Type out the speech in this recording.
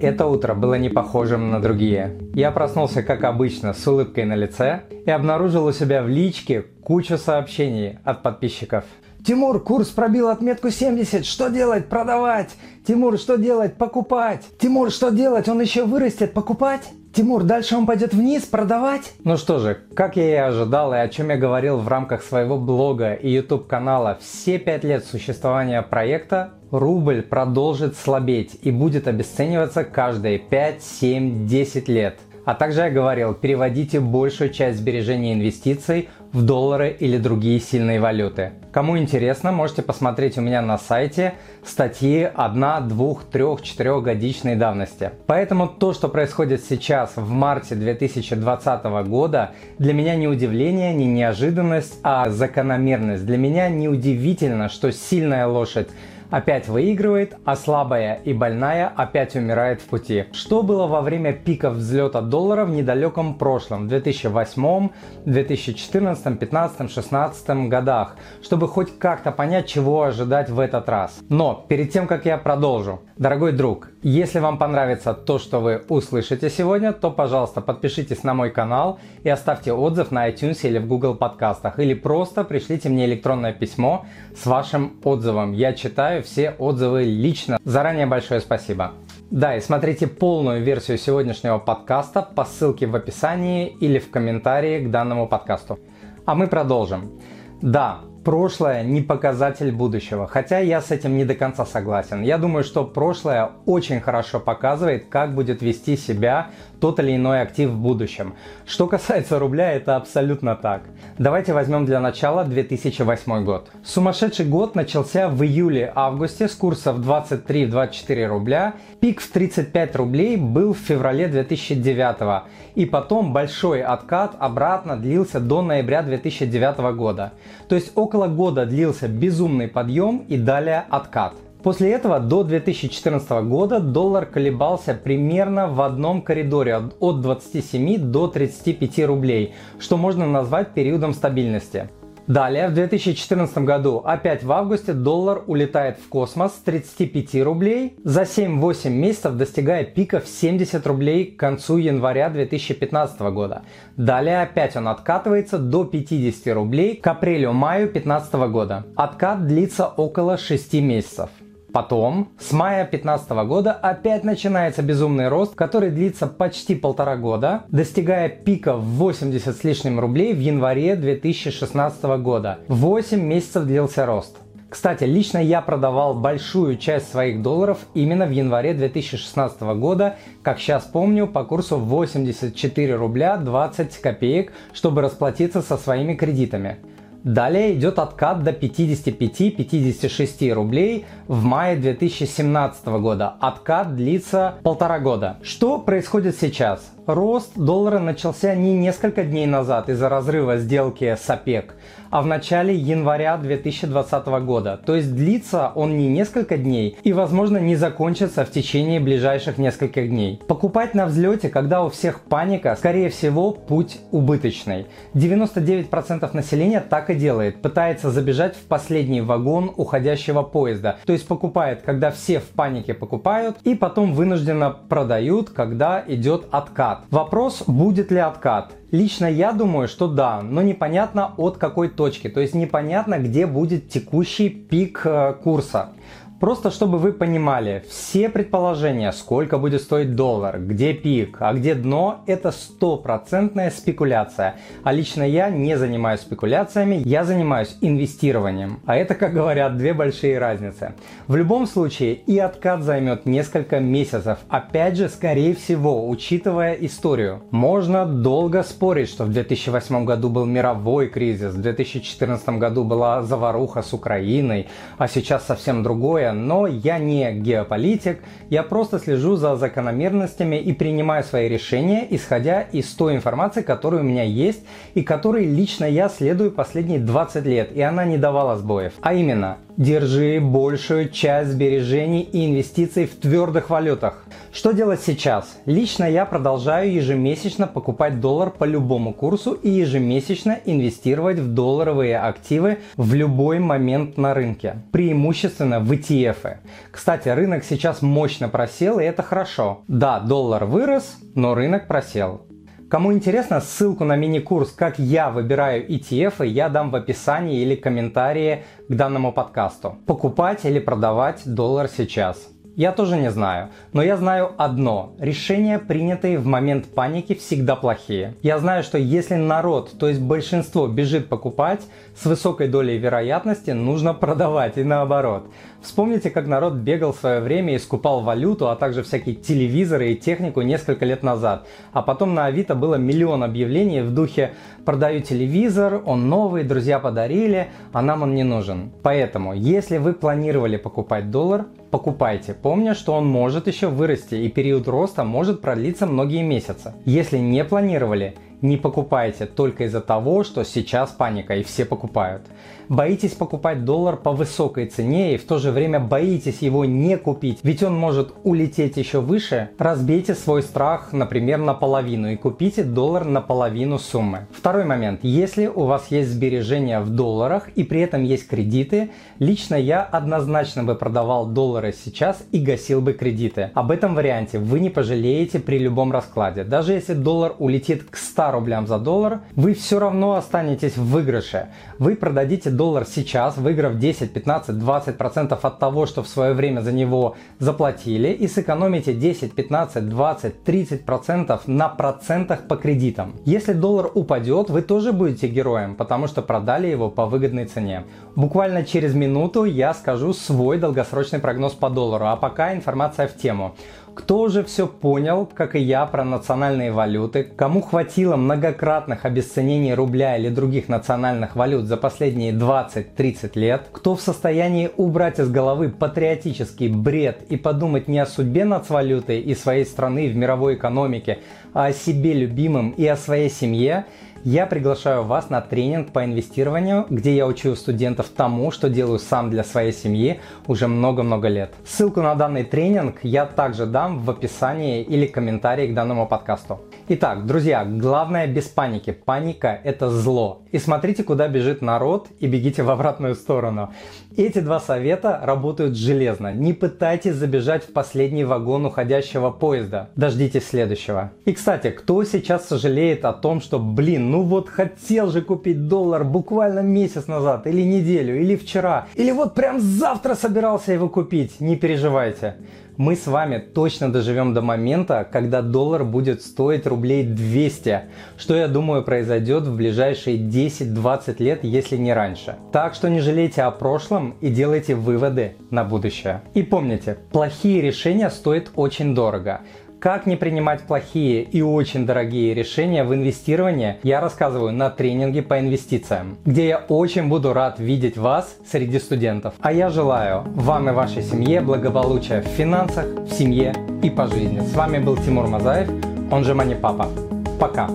Это утро было не похожим на другие. Я проснулся, как обычно, с улыбкой на лице и обнаружил у себя в личке кучу сообщений от подписчиков. Тимур, курс пробил отметку 70. Что делать? Продавать. Тимур, что делать? Покупать. Тимур, что делать? Он еще вырастет. Покупать? Тимур, дальше он пойдет вниз, продавать? Ну что же, как я и ожидал, и о чем я говорил в рамках своего блога и YouTube канала все пять лет существования проекта, рубль продолжит слабеть и будет обесцениваться каждые 5, 7, 10 лет. А также я говорил, переводите большую часть сбережений и инвестиций в доллары или другие сильные валюты. Кому интересно, можете посмотреть у меня на сайте статьи 1, 2, 3, 4 годичной давности. Поэтому то, что происходит сейчас в марте 2020 года, для меня не удивление, не неожиданность, а закономерность. Для меня не удивительно, что сильная лошадь опять выигрывает, а слабая и больная опять умирает в пути. Что было во время пиков взлета доллара в недалеком прошлом, в 2008, 2014, 2015, 2016 годах, чтобы хоть как-то понять, чего ожидать в этот раз. Но перед тем, как я продолжу, дорогой друг, если вам понравится то, что вы услышите сегодня, то, пожалуйста, подпишитесь на мой канал и оставьте отзыв на iTunes или в Google подкастах, или просто пришлите мне электронное письмо с вашим отзывом. Я читаю все отзывы лично. Заранее большое спасибо. Да, и смотрите полную версию сегодняшнего подкаста по ссылке в описании или в комментарии к данному подкасту. А мы продолжим. Да, прошлое не показатель будущего, хотя я с этим не до конца согласен. Я думаю, что прошлое очень хорошо показывает, как будет вести себя тот или иной актив в будущем. Что касается рубля, это абсолютно так. Давайте возьмем для начала 2008 год. Сумасшедший год начался в июле-августе с курсов 23-24 рубля. Пик в 35 рублей был в феврале 2009 и потом большой откат обратно длился до ноября 2009 года. То есть около года длился безумный подъем и далее откат. После этого до 2014 года доллар колебался примерно в одном коридоре от 27 до 35 рублей, что можно назвать периодом стабильности. Далее, в 2014 году, опять в августе, доллар улетает в космос с 35 рублей, за 7-8 месяцев достигая пика в 70 рублей к концу января 2015 года. Далее опять он откатывается до 50 рублей к апрелю-маю 2015 года. Откат длится около 6 месяцев. Потом, с мая 2015 года опять начинается безумный рост, который длится почти полтора года, достигая пика в 80 с лишним рублей в январе 2016 года. 8 месяцев длился рост. Кстати, лично я продавал большую часть своих долларов именно в январе 2016 года, как сейчас помню, по курсу 84 рубля 20 копеек, чтобы расплатиться со своими кредитами. Далее идет откат до 55-56 рублей в мае 2017 года. Откат длится полтора года. Что происходит сейчас? Рост доллара начался не несколько дней назад из-за разрыва сделки с ОПЕК, а в начале января 2020 года. То есть длится он не несколько дней и, возможно, не закончится в течение ближайших нескольких дней. Покупать на взлете, когда у всех паника, скорее всего, путь убыточный. 99% населения так и делает, пытается забежать в последний вагон уходящего поезда. То есть покупает, когда все в панике покупают, и потом вынужденно продают, когда идет откат. Вопрос, будет ли откат. Лично я думаю, что да, но непонятно от какой точки, то есть непонятно, где будет текущий пик э, курса. Просто чтобы вы понимали, все предположения, сколько будет стоить доллар, где пик, а где дно, это стопроцентная спекуляция. А лично я не занимаюсь спекуляциями, я занимаюсь инвестированием. А это, как говорят, две большие разницы. В любом случае и откат займет несколько месяцев. Опять же, скорее всего, учитывая историю. Можно долго спорить, что в 2008 году был мировой кризис, в 2014 году была заваруха с Украиной, а сейчас совсем другое но я не геополитик, я просто слежу за закономерностями и принимаю свои решения, исходя из той информации, которая у меня есть и которой лично я следую последние 20 лет, и она не давала сбоев. А именно, держи большую часть сбережений и инвестиций в твердых валютах. Что делать сейчас? Лично я продолжаю ежемесячно покупать доллар по любому курсу и ежемесячно инвестировать в долларовые активы в любой момент на рынке. Преимущественно в ETF ETF. Кстати, рынок сейчас мощно просел, и это хорошо. Да, доллар вырос, но рынок просел. Кому интересно, ссылку на мини-курс «Как я выбираю ETF» я дам в описании или комментарии к данному подкасту. Покупать или продавать доллар сейчас. Я тоже не знаю, но я знаю одно. Решения, принятые в момент паники, всегда плохие. Я знаю, что если народ, то есть большинство, бежит покупать, с высокой долей вероятности нужно продавать и наоборот. Вспомните, как народ бегал в свое время и скупал валюту, а также всякие телевизоры и технику несколько лет назад. А потом на Авито было миллион объявлений в духе «продаю телевизор, он новый, друзья подарили, а нам он не нужен». Поэтому, если вы планировали покупать доллар, покупайте, помня, что он может еще вырасти и период роста может продлиться многие месяцы. Если не планировали, не покупайте только из-за того, что сейчас паника и все покупают. Боитесь покупать доллар по высокой цене и в то же время боитесь его не купить, ведь он может улететь еще выше. Разбейте свой страх, например, наполовину и купите доллар на половину суммы. Второй момент. Если у вас есть сбережения в долларах и при этом есть кредиты, лично я однозначно бы продавал доллары сейчас и гасил бы кредиты. Об этом варианте вы не пожалеете при любом раскладе. Даже если доллар улетит к 100 рублям за доллар, вы все равно останетесь в выигрыше. Вы продадите доллар сейчас, выиграв 10, 15, 20 процентов от того, что в свое время за него заплатили, и сэкономите 10, 15, 20, 30 процентов на процентах по кредитам. Если доллар упадет, вы тоже будете героем, потому что продали его по выгодной цене. Буквально через минуту я скажу свой долгосрочный прогноз по доллару, а пока информация в тему. Кто уже все понял, как и я, про национальные валюты, кому хватило многократных обесценений рубля или других национальных валют за последние 20-30 лет, кто в состоянии убрать из головы патриотический бред и подумать не о судьбе нацвалюты и своей страны в мировой экономике, а о себе любимом и о своей семье, я приглашаю вас на тренинг по инвестированию, где я учу студентов тому, что делаю сам для своей семьи уже много-много лет. Ссылку на данный тренинг я также дам в описании или комментарии к данному подкасту. Итак, друзья, главное без паники. Паника – это зло. И смотрите, куда бежит народ, и бегите в обратную сторону. Эти два совета работают железно. Не пытайтесь забежать в последний вагон уходящего поезда. Дождитесь следующего. И, кстати, кто сейчас сожалеет о том, что, ну вот хотел же купить доллар буквально месяц назад, или неделю, или вчера, или вот прям завтра собирался его купить, не переживайте мы с вами точно доживем до момента, когда доллар будет стоить рублей 200, что я думаю произойдет в ближайшие 10-20 лет, если не раньше. Так что не жалейте о прошлом и делайте выводы на будущее. И помните, плохие решения стоят очень дорого. Как не принимать плохие и очень дорогие решения в инвестировании, я рассказываю на тренинге по инвестициям, где я очень буду рад видеть вас среди студентов. А я желаю вам и вашей семье благополучия в финансах, в семье и по жизни. С вами был Тимур Мазаев, он же Мани Папа. Пока!